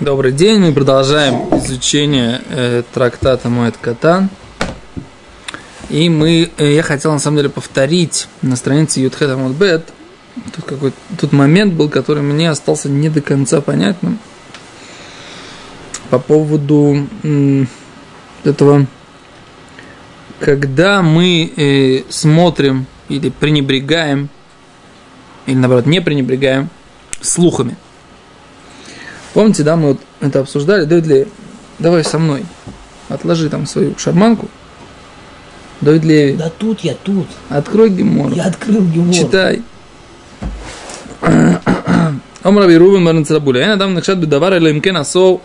Добрый день, мы продолжаем изучение э, трактата Моэт Катан. И мы, э, я хотел на самом деле повторить на странице Ютхет Амудбет, тут какой тут момент был, который мне остался не до конца понятным по поводу э, этого, когда мы э, смотрим или пренебрегаем, или наоборот не пренебрегаем слухами – Помните, да, мы вот это обсуждали, Давид Леви, давай со мной, отложи там свою шарманку. Давид Леви. Да тут я, тут. Открой Гемор. Я открыл Гемор. Читай. Ом Раби Рубен Црабуля. Я надам нахшат бедавар или имкен асов.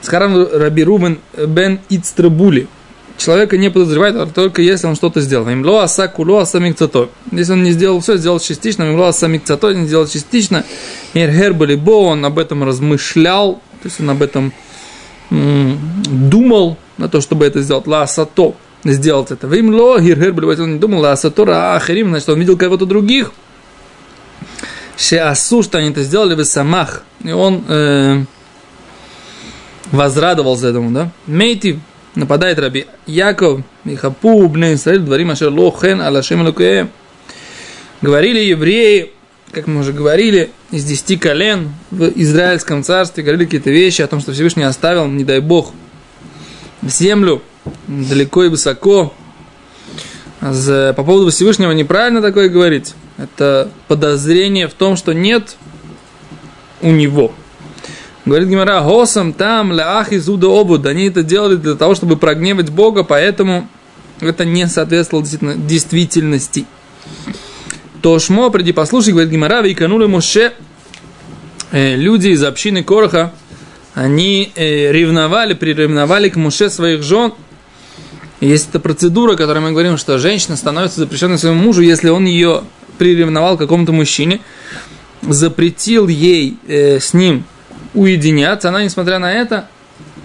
Схарам Раби Рубен бен Ицтрабули. Человека не подозревает, а только если он что-то сделал. Имло аса куло аса. Если он не сделал все, сделал частично. Имло аса микцато, не сделал частично. Ирхербали бо, он об этом размышлял. То есть он об этом думал на то, чтобы это сделать. Ла асато сделать это. Вимло, Гиргербали, он не думал, ла асато ра ахарим, значит, он видел кого-то других. Шеасу, что они это сделали в самах. И он э, возрадовался этому, да? Мейти, нападает Раби Яков, Михапу, Бне Исраиль, дворим Ашер Лохен, Алашем Лукеем. Говорили евреи, как мы уже говорили, из десяти колен в Израильском царстве, говорили какие-то вещи о том, что Всевышний оставил, не дай Бог, в землю, далеко и высоко. По поводу Всевышнего неправильно такое говорить. Это подозрение в том, что нет у него – Говорит Гимара, Госам там, ляах из обуд. Они это делали для того, чтобы прогневать Бога, поэтому это не соответствовало действительности. То шмо, приди послушай, говорит Гимара, вейканули Муше, э, люди из общины Короха, они э, ревновали, приревновали к Муше своих жен. Есть эта процедура, которой мы говорим, что женщина становится запрещенной своему мужу, если он ее приревновал к какому-то мужчине, запретил ей э, с ним уединяться. Она, несмотря на это,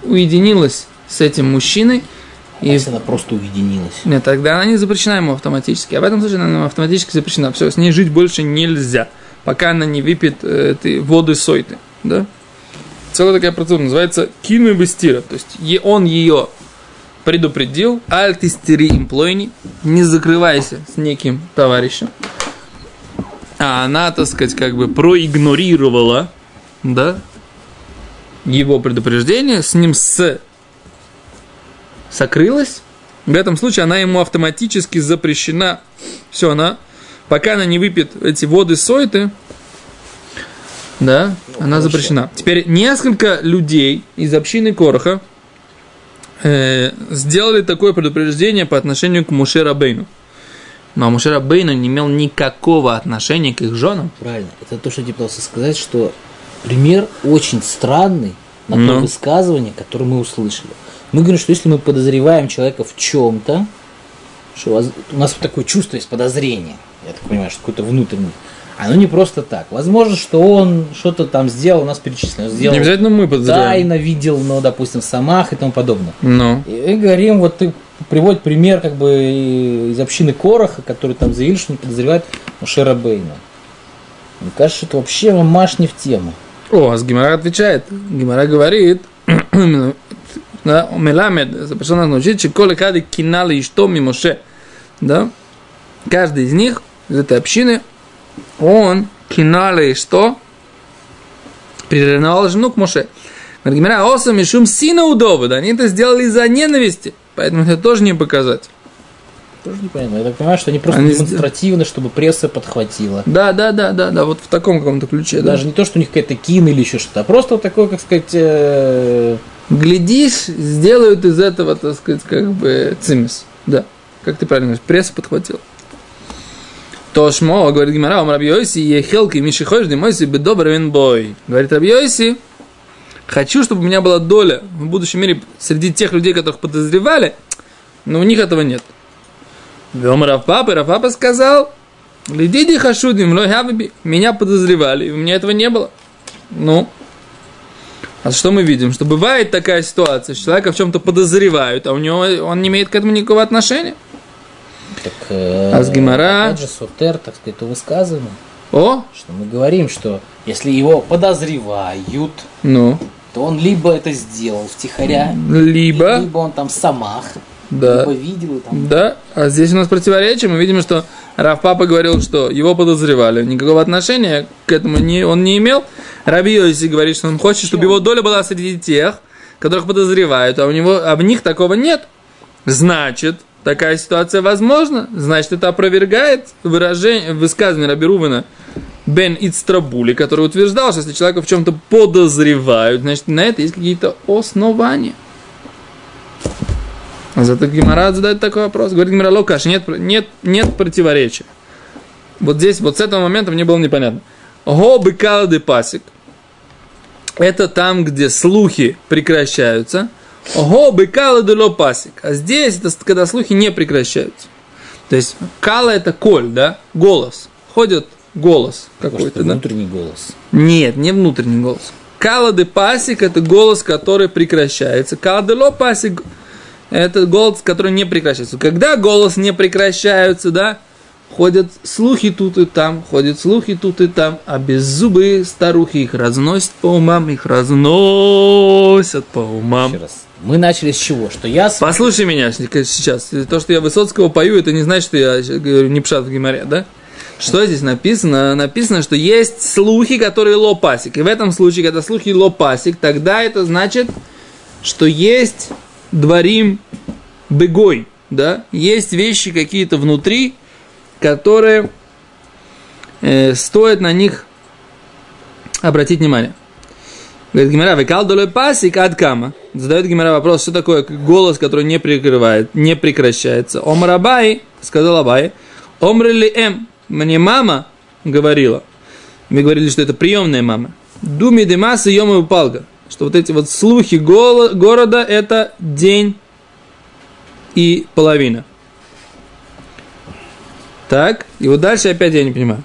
уединилась с этим мужчиной. И... Если она просто уединилась. Нет, тогда она не запрещена ему автоматически. А в этом случае она автоматически запрещена. Все, с ней жить больше нельзя, пока она не выпьет э, этой воды сойты. Да? Целая такая процедура называется кину и бестира. То есть он ее предупредил, альтистери имплойни, не закрывайся с неким товарищем. А она, так сказать, как бы проигнорировала, да, его предупреждение, с ним с сокрылась, в этом случае она ему автоматически запрещена. Все, она, пока она не выпьет эти воды сойты, да, ну, она запрещена. Теперь несколько людей из общины Короха э, сделали такое предупреждение по отношению к Муше Бейну. Но Муше Бейну не имел никакого отношения к их женам. Правильно. Это то, что я пытался сказать, что пример очень странный на то ну. высказывание, которое мы услышали. Мы говорим, что если мы подозреваем человека в чем-то, что у нас такое чувство есть подозрение, я так понимаю, что какое-то внутреннее, оно не просто так. Возможно, что он что-то там сделал, у нас перечислено. Сделал не обязательно мы подозреваем. Тайно видел, но, допустим, в самах и тому подобное. Ну. И, и говорим, вот ты приводит пример как бы из общины Короха, который там заявили, что не подозревает Мушера Бейна. Мне кажется, что это вообще маш не в тему. О, а Гимара отвечает. Гимара говорит, Меламед, запрещено нас научить, что коли кады кинали и что мимоше. Да? Каждый из них, из этой общины, он кинали и что? Приревновал жену к Моше. Говорит, Гимара, осам и шум сина удовода. Они это сделали из-за ненависти. Поэтому это тоже не показать. Тоже непонятно. Я так понимаю, что они просто они демонстративно, чтобы пресса подхватила. Да, да, да, да, да, вот в таком каком-то ключе. Даже да. не то, что у них какая-то кин или еще что-то, а просто вот такое, как сказать... Э... Глядишь, сделают из этого, так сказать, как бы цимис. Да, как ты правильно говоришь, пресса подхватила. Тошмо, говорит Гимара, он Раби Йоси, ехелки, мишихош, димойси, бедобр бой. Говорит Раби Йоси, хочу, чтобы у меня была доля в будущем мире среди тех людей, которых подозревали, но у них этого нет. Вем Рафпапа, Рафпапа сказал, Лидиди хашудим, меня подозревали, у меня этого не было. Ну, а что мы видим? Что бывает такая ситуация, что человека в чем-то подозревают, а у него он не имеет к этому никакого отношения. Так, э, а с Гимара... Опять же, сотер, так сказать, то высказывание. О, Что мы говорим, что если его подозревают, ну, то он либо это сделал втихаря, либо, либо он там самах, да, либо видел там. да, а здесь у нас противоречие, мы видим, что Рав Папа говорил, что его подозревали, никакого отношения к этому не, он не имел. Раби Йоси говорит, что он хочет, чтобы его доля была среди тех, которых подозревают, а у него, а в них такого нет. Значит, такая ситуация возможна, значит, это опровергает выражение, высказывание Раби Рувена Бен Ицтрабули, который утверждал, что если человека в чем-то подозревают, значит, на это есть какие-то основания. Зато Гимара задает такой вопрос. Говорит Гимара Локаш, нет, нет, нет противоречия. Вот здесь, вот с этого момента мне было непонятно. Го быкалады пасик. Это там, где слухи прекращаются. Го быкалады ло пасик. А здесь это когда слухи не прекращаются. То есть кала это коль, да? Голос. Ходит голос какой-то, да? внутренний голос. Нет, не внутренний голос. Калады пасик – это голос, который прекращается. Калады ло пасик – это голос, который не прекращается. Когда голос не прекращается, да, ходят слухи тут и там, ходят слухи тут и там, а беззубые старухи их разносят по умам, их разносят по умам. Еще раз. Мы начали с чего? Что я Послушай меня сейчас. То, что я Высоцкого пою, это не значит, что я говорю не пшат в геморе, да? Что здесь написано? Написано, что есть слухи, которые лопасик. И в этом случае, когда слухи лопасик, тогда это значит, что есть дворим бегой, да? Есть вещи какие-то внутри, которые э, стоит на них обратить внимание. Говорит Гимара, векал долой пасик ад кама. Задает Гимара вопрос, что такое голос, который не прикрывает, не прекращается. Омар Абай, сказал Абай, омрили эм, мне мама говорила. Мы говорили, что это приемная мама. Думи демаса йома упалга. Что вот эти вот слухи города это день и половина. Так, и вот дальше опять я не понимаю.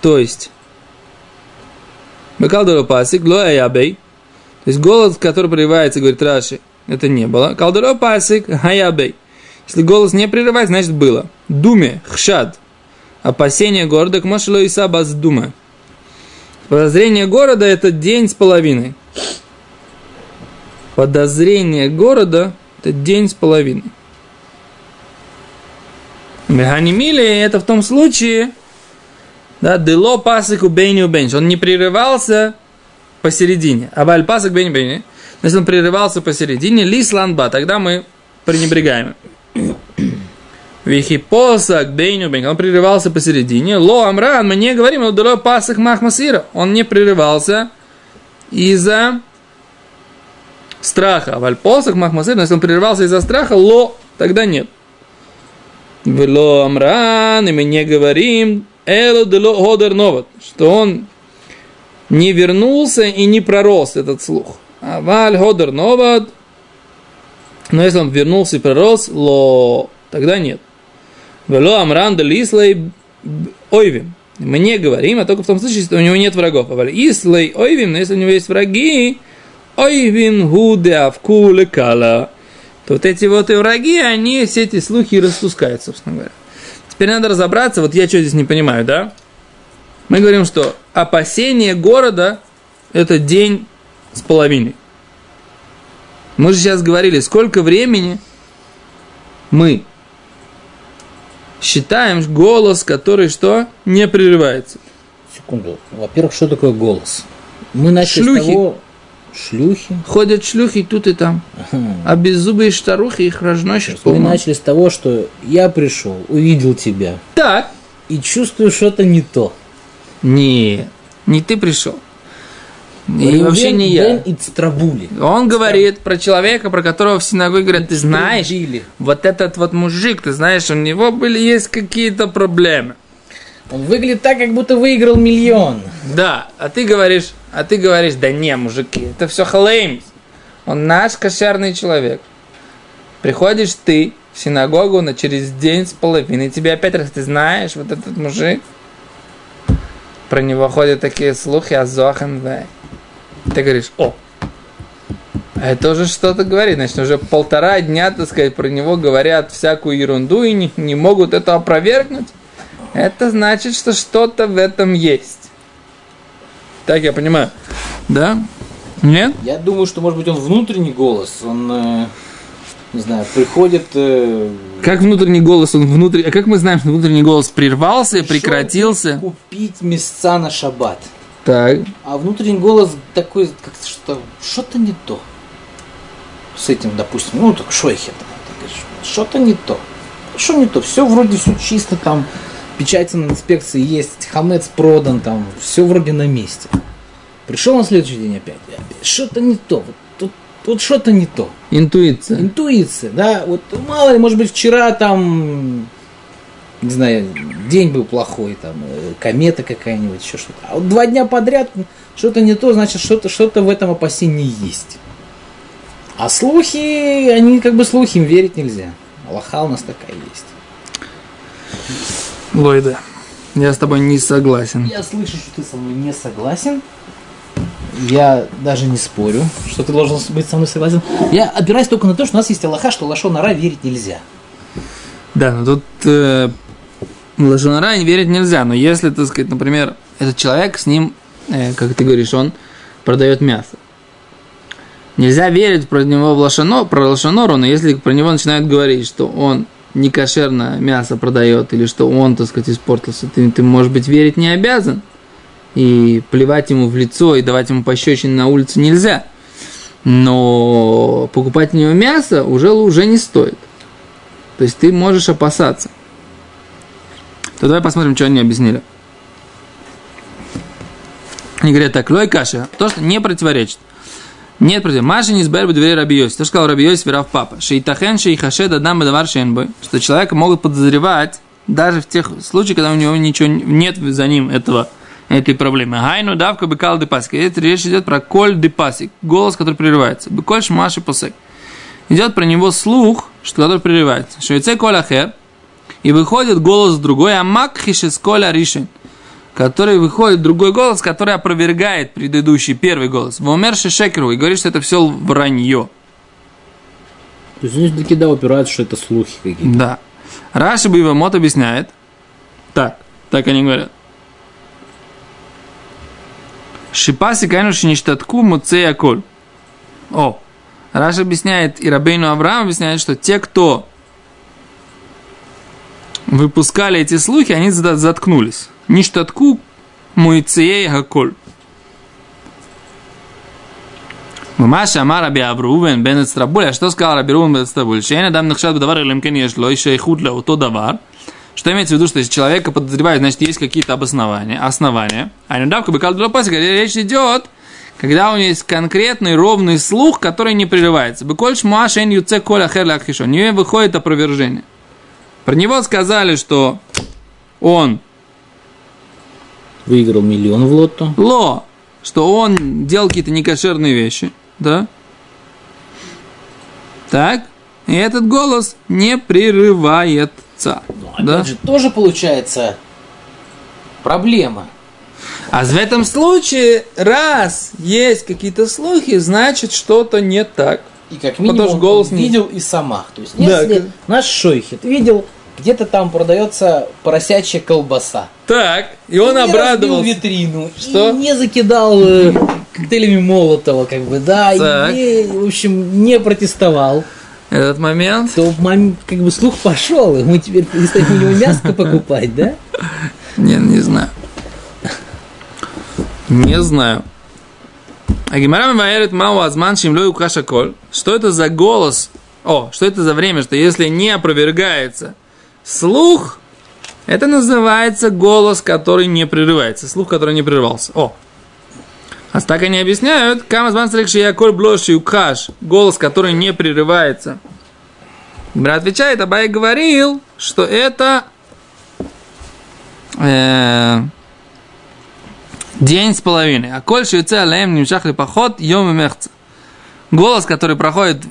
То есть, Бекалдора пасик, лоя ябей. То есть голос, который прерывается, говорит Раши, это не было. Калдора пасик, хаябей. Если голос не прерывается, значит было. Думе, хшад. Опасение города, к и сабас дума. Подозрение города – это день с половиной. Подозрение города – это день с половиной. Механимили – это в том случае, да, дело пасыку бейню бенч. Он не прерывался посередине. А баль пасык бейню бейню. Если он прерывался посередине, лис ланба, тогда мы пренебрегаем. Вихипосак бейню бейню. Он прерывался посередине. Ло амран, мы не говорим, но дело пасык махмасира. Он не прерывался из-за страха. Баль посак махмасира, но если он прерывался из-за страха, ло, тогда нет. Вело амран, и мы не говорим, эло дело годер новот, что он не вернулся и не пророс этот слух. А валь годер новот, но если он вернулся и пророс, ло, тогда нет. Вело амран де лислей ойвим. Мы не говорим, а только в том случае, если у него нет врагов. А валь ислей ойвим, но если у него есть враги, ойвин худе авку лекала то вот эти вот и враги, они все эти слухи распускают, собственно говоря. Теперь надо разобраться, вот я что здесь не понимаю, да? Мы говорим, что опасение города – это день с половиной. Мы же сейчас говорили, сколько времени мы считаем голос, который что? Не прерывается. Секунду. Во-первых, что такое голос? Мы начали Шлюхи. с того... Шлюхи. Ходят шлюхи тут и там, а беззубые старухи их разносят по Мы начали с того, что я пришел, увидел тебя Так, и чувствую что-то не то. Не, не ты пришел. И вообще не я. Он говорит про человека, про которого в синагоге говорят, ты знаешь, вот этот вот мужик, ты знаешь, у него были есть какие-то проблемы. Он выглядит так, как будто выиграл миллион. Да, а ты говоришь, а ты говоришь, да не, мужики, это все халеймс. Он наш кошерный человек. Приходишь ты в синагогу на через день с половиной, тебе опять раз, ты знаешь, вот этот мужик, про него ходят такие слухи, а Зохан Вэй. Ты говоришь, о, а это уже что-то говорит, значит, уже полтора дня, так сказать, про него говорят всякую ерунду и не, не могут это опровергнуть. это значит, что что-то в этом есть. Так я понимаю. Да? Нет? Я думаю, что, может быть, он внутренний голос, он, э, не знаю, приходит... э, Как внутренний голос, он внутри... А как мы знаем, что внутренний голос прервался, прекратился? Купить места на шаббат. Так. А внутренний голос такой, как что что-то не то. С этим, допустим, ну, так шойхе, там, ты говоришь, что-то не то. Что не то? Все вроде все чисто, там, печати на инспекции есть, хамец продан, там, все вроде на месте. Пришел на следующий день опять, опять что-то не то, вот, тут, тут что-то не то. Интуиция. Интуиция, да, вот мало ли, может быть, вчера там, не знаю, день был плохой, там, э, комета какая-нибудь, еще что-то. А вот два дня подряд что-то не то, значит, что-то что в этом опасении есть. А слухи, они как бы слухи, им верить нельзя. Аллаха у нас такая есть. Лойда. Я с тобой не согласен. Я слышу, что ты со мной не согласен. Я даже не спорю, что ты должен быть со мной согласен. Я опираюсь только на то, что у нас есть Аллаха, что Лашон Ара верить нельзя. Да, но тут э, лошонара не верить нельзя. Но если, так сказать, например, этот человек с ним, э, как ты говоришь, он продает мясо. Нельзя верить про него в лошано, про лошонору, но если про него начинают говорить, что он некошерное мясо продает, или что он, так сказать, испортился, ты, ты, может быть, верить не обязан. И плевать ему в лицо и давать ему пощечины на улице нельзя. Но покупать у него мясо уже, уже не стоит. То есть ты можешь опасаться. То давай посмотрим, что они объяснили. Они говорят так, лой каша, то, что не противоречит. Нет против. Маша не избавит дверей Рабиоси. Что сказал Рабиоси, Верав Папа. Шейтахен шейхашед адам бадавар шенбой. Что человека могут подозревать даже в тех случаях, когда у него ничего нет за ним этого, этой проблемы. Хайну давка бекал депасик. Это речь идет про коль депасик. Голос, который прерывается. Беколь шмаши посек. Идет про него слух, что который прерывается. Швейце коль ахер. И выходит голос другой, а мак хишес коль аришин который выходит другой голос, который опровергает предыдущий первый голос. Вомер Шекеру и говорит, что это все вранье. То есть они таки да упираются, что это слухи какие-то. Да. Раши Бивамот объясняет. Так, так они говорят. Шипаси кайну шиништатку муцея коль. О, Раша объясняет, и Рабейну Авраам объясняет, что те, кто выпускали эти слухи, они заткнулись. Ништатку муицеей гаколь. Мамаша ну, Амар Раби Аврувен бен Эцтрабуль. А что сказал Раби Рувен бен Эцтрабуль? Шейна дам нахшат бедавар или мкен ешло, и шейхуд ля ото давар. Что имеется в виду, что если человека подозревают, значит, есть какие-то обоснования, основания. А не недавка бы калдула речь идет, когда у него есть конкретный ровный слух, который не прерывается. Быкольш муашен юце коля херля У нее выходит опровержение. Про него сказали, что он Выиграл миллион в лотто. Ло, что он делал какие-то некошерные вещи, да? Так, и этот голос не прерывается. Ну, опять да? же, тоже получается проблема. А в этом случае, раз есть какие-то слухи, значит что-то не так. И как минимум Потому что голос он не- видел и самах. То есть, Да, если как- наш шойхет видел, где-то там продается поросячья колбаса. Так, и он разбил обрадовался. витрину. Что? И не закидал э, коктейлями Молотова, как бы, да. Так. И, в общем, не протестовал. Этот момент. То как бы слух пошел, и мы теперь перестать у него мяско покупать, да? Не, не знаю. Не знаю. А Гимара Маваэрит Мау Азман Шимлю Каша Коль. Что это за голос? О, что это за время, что если не опровергается слух, это называется голос, который не прерывается. Слух, который не прерывался. О. А так они объясняют, Стрикши Яколь Блоши Укаш, голос, который не прерывается. Брат отвечает, Абай говорил, что это э, день с половиной. А коль шуйце алеем нимшах поход йом и мехца. Голос, который проходит,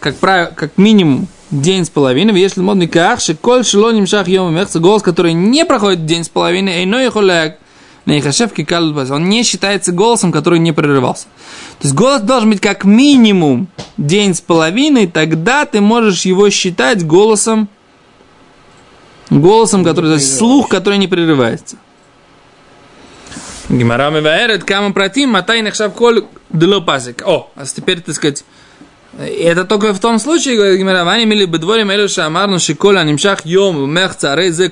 как, правило, как минимум день с половиной, если модный ках, коль шило нимшах йом и мехца, голос, который не проходит день с половиной, эйно яхоляк, нейхашевки калбаз, он не считается голосом, который не прерывался. То есть голос должен быть как минимум день с половиной, тогда ты можешь его считать голосом Голосом, который, то есть слух, который не прерывается. Гимара меваэрет, кама протим, матай нахшав коль дело пасик. О, а теперь, так сказать, это только в том случае, говорит Гимара, вани мили бедворим элю шамарну шиколя нимшах йом мех царей зе.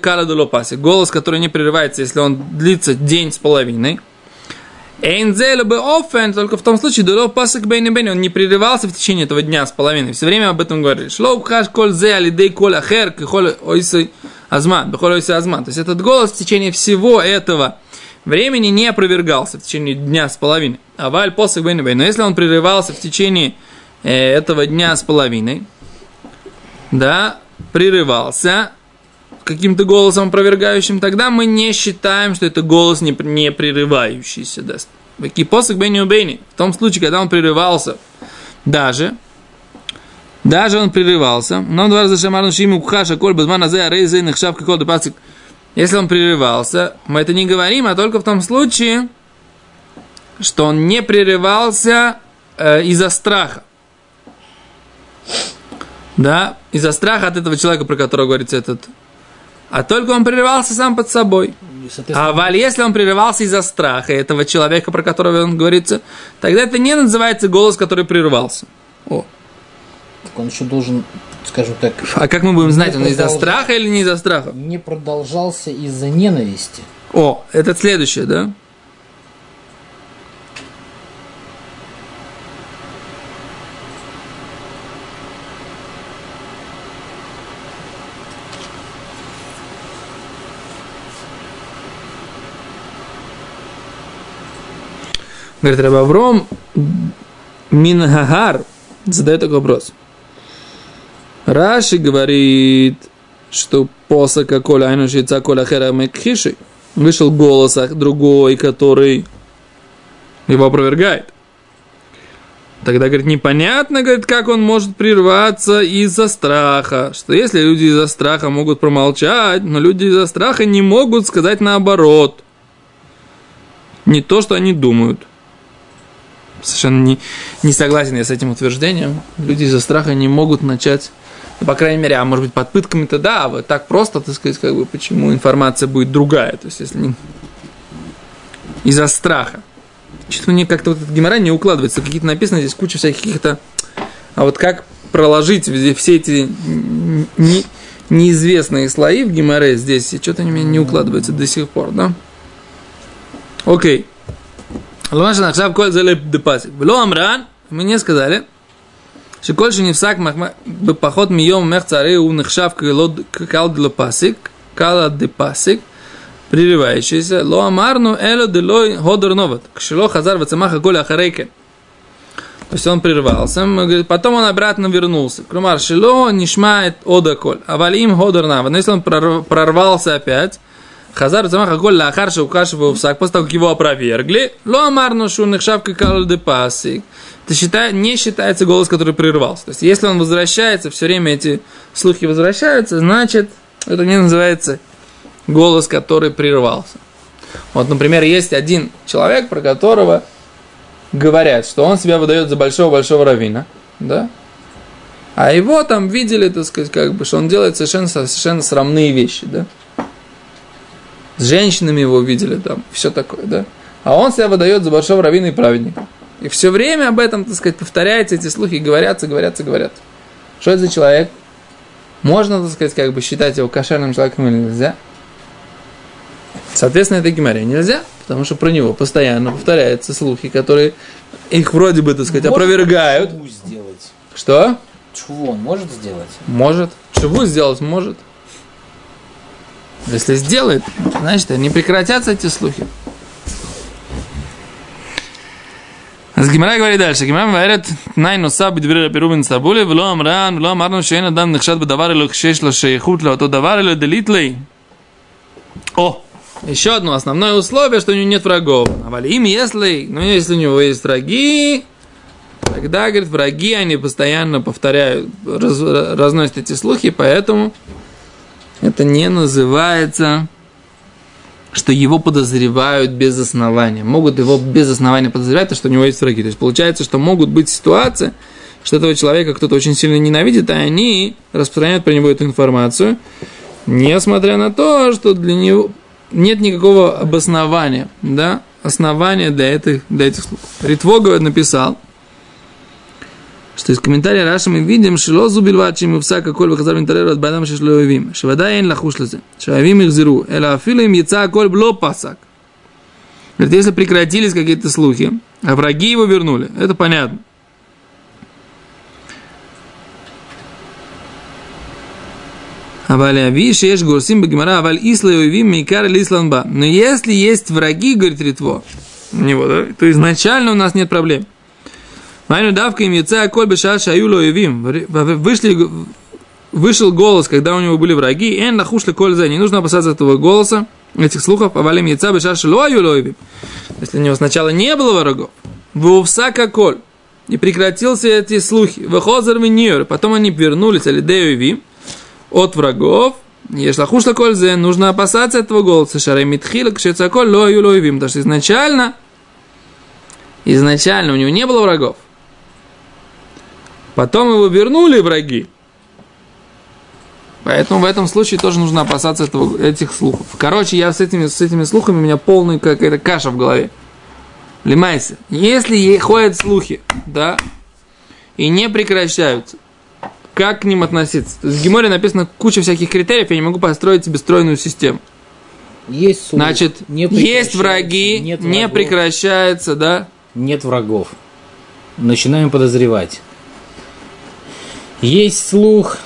Голос, который не прерывается, если он длится день с половиной. Эйнзелю бы офен, только в том случае, дуло пасок бейни бейни, он не прерывался в течение этого дня с половиной, все время об этом говорили. Шлоу хаш коль зе алидей коль ахер, кихоль ойсой азман, бехоль ойсой азман. То есть этот голос в течение всего этого времени не опровергался в течение дня с половиной. А валь посок бейни бейни. Но если он прерывался в течение этого дня с половиной, да, прерывался, каким-то голосом опровергающим, тогда мы не считаем, что это голос не, не прерывающийся. Да. Кипосок бейни убейни. В том случае, когда он прерывался, даже, даже он прерывался, но два раза шамарну шиму кухаша коль базмана зе арейзе нахшав какой пасик. Если он прерывался, мы это не говорим, а только в том случае, что он не прерывался э, из-за страха. Да, из-за страха от этого человека, про которого говорится этот а только он прерывался сам под собой. А валь, если он прерывался из-за страха этого человека, про которого он говорится, тогда это не называется голос, который прерывался. О. Так он еще должен, скажем так... А как мы будем знать, он из-за страха или не из-за страха? Не продолжался из-за ненависти. О, это следующее, да? Говорит Рабавром, Мингагар задает такой вопрос. Раши говорит, что посока коля айнушица коля хера мекхиши. Вышел голос другой, который его опровергает. Тогда, говорит, непонятно, говорит, как он может прерваться из-за страха. Что если люди из-за страха могут промолчать, но люди из-за страха не могут сказать наоборот. Не то, что они думают совершенно не, не согласен я с этим утверждением. Люди из-за страха не могут начать, ну, по крайней мере, а может быть под пытками-то да, а вот так просто, так сказать, как бы, почему информация будет другая, то есть если не... из-за страха. Что-то мне как-то вот этот геморрой не укладывается, какие-то написано здесь куча всяких каких-то, а вот как проложить все эти не, неизвестные слои в геморре здесь, и что-то мне не укладывается до сих пор, да? Окей. Ломашин Ахшав Коль Зеле Депасик. Было Амран, мы не сказали, что Коль Шеневсак поход Мием Мех царей У Нахшав Кал Депасик, Кала Депасик, прерывающийся, Ло Амарну Эло Делой Ходор Новот, Кшило Хазар Вацамаха Коля Ахарейкен. То есть он прервался, потом он обратно вернулся. Крумар Шило не шмает Одаколь, а Валим Ходор Навот. Но если он прорвался опять, Хазар Замаха Голь Лахарша Укашева Усак, после того, как его опровергли, Ло Амарну Шунных Шавка Кал де Пасик, это считай, не считается голос, который прервался. То есть, если он возвращается, все время эти слухи возвращаются, значит, это не называется голос, который прервался. Вот, например, есть один человек, про которого говорят, что он себя выдает за большого-большого равина, да? А его там видели, так сказать, как бы, что он делает совершенно, совершенно срамные вещи, да? С женщинами его видели там, все такое, да. А он себя выдает за большого раввина и праведника. И все время об этом, так сказать, повторяются эти слухи, говорятся, говорятся, говорят. Что это за человек? Можно, так сказать, как бы считать его кошерным человеком или нельзя? Соответственно, это геморрей нельзя, потому что про него постоянно повторяются слухи, которые их вроде бы, так сказать, может опровергают. сделать. Что? Чего он может сделать? Может. Чего сделать может. Если сделает, значит, не прекратятся эти слухи. אז גמרא כבר ידע שגמרא מבארת תנאי נוסף בדברי רבי רובין סבולי ולא шейна ולא אמרנו бы אדם נחשד בדבר אלא כשיש לו שייכות לאותו דבר אלא דליטלי. או, еще одно основное условие, что у него нет врагов. А им если, ну если у него есть враги, тогда, говорит, враги, они постоянно повторяют, раз, разносят эти слухи, поэтому это не называется, что его подозревают без основания. Могут его без основания подозревать, то, что у него есть враги. То есть получается, что могут быть ситуации, что этого человека кто-то очень сильно ненавидит, а они распространяют про него эту информацию. Несмотря на то, что для него нет никакого обоснования, да, основания для этих, для этих слухов. Ритвога написал, что из комментария Раши мы видим, что лозу бильват, ему всака коль выхазар винтареру от байдам шешлоевим, шевада эн лахуш лазе, шавим их зиру, эла афилу им яца коль бло пасак. Говорит, если прекратились какие-то слухи, а враги его вернули, это понятно. Аваля Виш, Еш Гурсим Багимара, Аваль Исла Ювим Мейкар Лисланба. Но если есть враги, говорит Ритво, него, да, то изначально у нас нет проблем. Майну давка им яйца коль бешар шаюло явим. Вышли, вышел голос, когда у него были враги, эн лахушли коль за. Не нужно опасаться этого голоса, этих слухов. Авалим яйца бешар шало аюло явим. Если у него сначала не было врагов, вовсака коль. И прекратился эти слухи. Выхозер миньор. Потом они вернулись, алидею явим от врагов, Ешлахуш кользе, нужно опасаться этого голоса. Шарей митхила кшецаколь ло юлоевим. Потому что изначально, изначально у него не было врагов. Потом его вернули враги. Поэтому в этом случае тоже нужно опасаться этого, этих слухов. Короче, я с этими, с этими слухами, у меня полная какая-то каша в голове. Лимайся. Если ходят слухи, да, и не прекращаются, как к ним относиться. В Геморе написано куча всяких критериев, я не могу построить себе стройную систему. Есть слух, Значит, не есть враги, нет не врагов. прекращается, да? Нет врагов. Начинаем подозревать. Есть слух,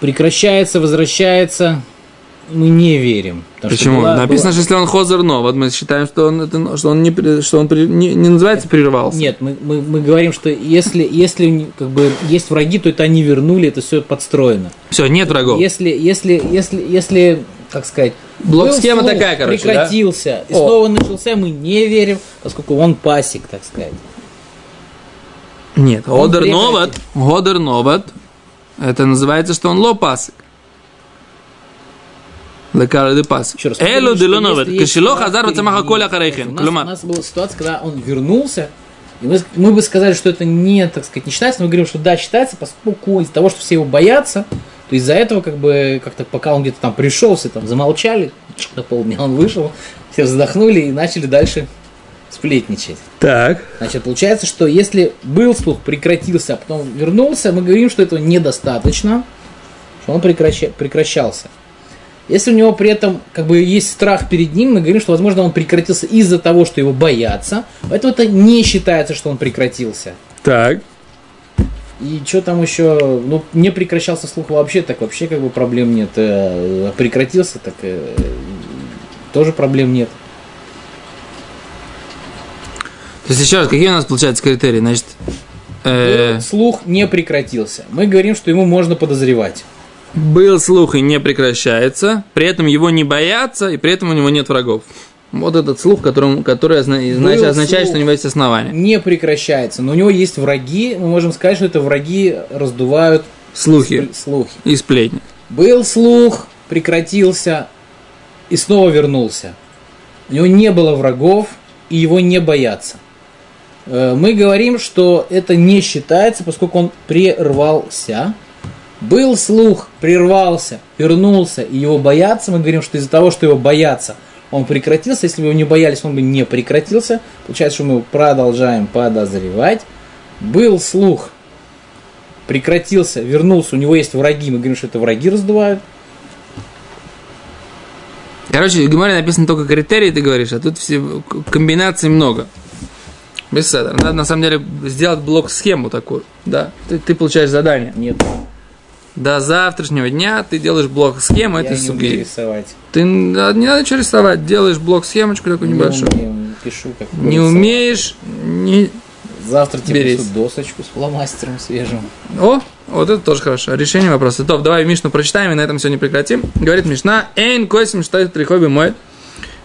прекращается, возвращается. Мы не верим. Почему? была- Написано, была- что если он хозер но, вот мы считаем, что он, это, что он, не, что он при- не, не называется прерывался. Нет, мы, мы, мы говорим, что если, если как бы есть враги, то это они вернули, это все подстроено. Все, нет врагов. Если, если, если, если, как сказать, Блок-схема был слух, такая, короче, да? прекратился, и О. снова начался, мы не верим, поскольку он пасик, так сказать. Нет, прекратил. Новат, Годер Новат, это называется, что он лопасик. Лекара де говорим, что де есть кашило хазар вацамаха коля харейхен. у нас была ситуация, когда он вернулся, и мы, мы бы сказали, что это не, так сказать, не считается, но мы говорим, что да, считается, поскольку из-за того, что все его боятся, то из-за этого, как бы, как-то пока он где-то там пришел, все там замолчали, на полдня он вышел, все вздохнули и начали дальше сплетничать. Так. Значит, получается, что если был слух, прекратился, а потом вернулся, мы говорим, что этого недостаточно, что он прекраща- прекращался. Если у него при этом как бы есть страх перед ним, мы говорим, что, возможно, он прекратился из-за того, что его боятся, поэтому это не считается, что он прекратился. Так. И что там еще, ну, не прекращался слух вообще, так вообще как бы проблем нет. Э, Прекратился, так э, тоже проблем нет. То есть еще раз, какие у нас получаются критерии? Значит, э, Слух не прекратился. Мы говорим, что ему можно подозревать. был слух и не прекращается, при этом его не боятся, и при этом у него нет врагов. Вот этот слух, которым, который означает, слух. что у него есть основания. не прекращается. Но у него есть враги, мы можем сказать, что это враги раздувают Слухи слухи. и сплетни. Был слух, прекратился и снова вернулся. У него не было врагов, и его не боятся. Э, Мы говорим, что это не считается, поскольку он прервался. Был слух, прервался, вернулся, и его боятся. Мы говорим, что из-за того, что его боятся, он прекратился. Если бы его не боялись, он бы не прекратился. Получается, что мы его продолжаем подозревать. Был слух, прекратился, вернулся, у него есть враги. Мы говорим, что это враги раздувают. Короче, в Геморе написано только критерии, ты говоришь, а тут все комбинаций много. Без. Надо на самом деле сделать блок-схему такую. Да. Ты, ты получаешь задание. Нет, До завтрашнего дня ты делаешь блок-схему я этой не умею суги. рисовать. Ты да, не надо ничего рисовать, делаешь блок-схемочку такую небольшую. Не умею, пишу как Не рисовать. умеешь, не... Завтра тебе Берись. досочку с фломастером свежим. О, вот это тоже хорошо. Решение вопроса. Топ, давай Мишну прочитаем и на этом сегодня прекратим. Говорит Мишна, Эйн косим что это трихоби моет.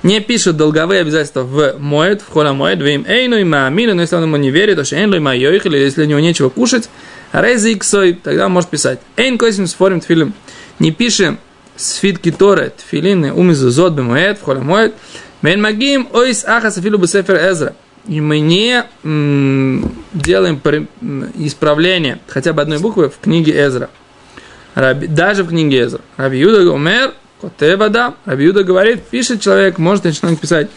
Не пишет долговые обязательства в моет, в хола моет, в им эйну и маамину, но если он ему не верит, то что эйн лой майоих, или если у него нечего кушать, рейзи иксой, тогда он может писать. Эйн косим сфорим тфилим. Не пишем сфит киторе, тфилины, умизу зод бемоет, в хола моет. Мен магим ойс ахас афилу бесефер эзра. И мы не м, делаем исправление хотя бы одной буквы в книге Эзра. Раби, даже в книге Эзра. Раби Юда умер, котевада. Раби Юда говорит, пишет человек, может начинать писать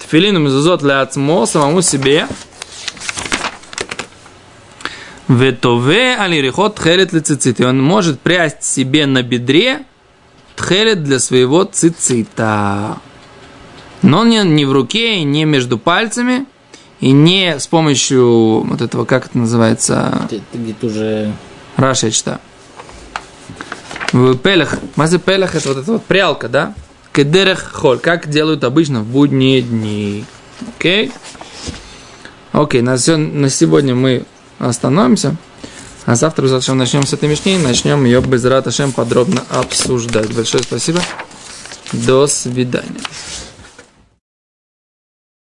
тфилину мезузот ляцмо, самому себе. Ветове алирихот тхелет лицицит. И он может прясть себе на бедре тхелет для своего цицита. Но не, не в руке, не между пальцами, и не с помощью вот этого, как это называется? Где-то уже... Раша В пелях. Мазе пелях это вот эта вот прялка, да? Кедерех холь. Как делают обычно в будние дни. Окей? Окей, на, все, на сегодня мы остановимся. А завтра зачем начнем с этой мишни, начнем ее без Раташем подробно обсуждать. Большое спасибо. До свидания.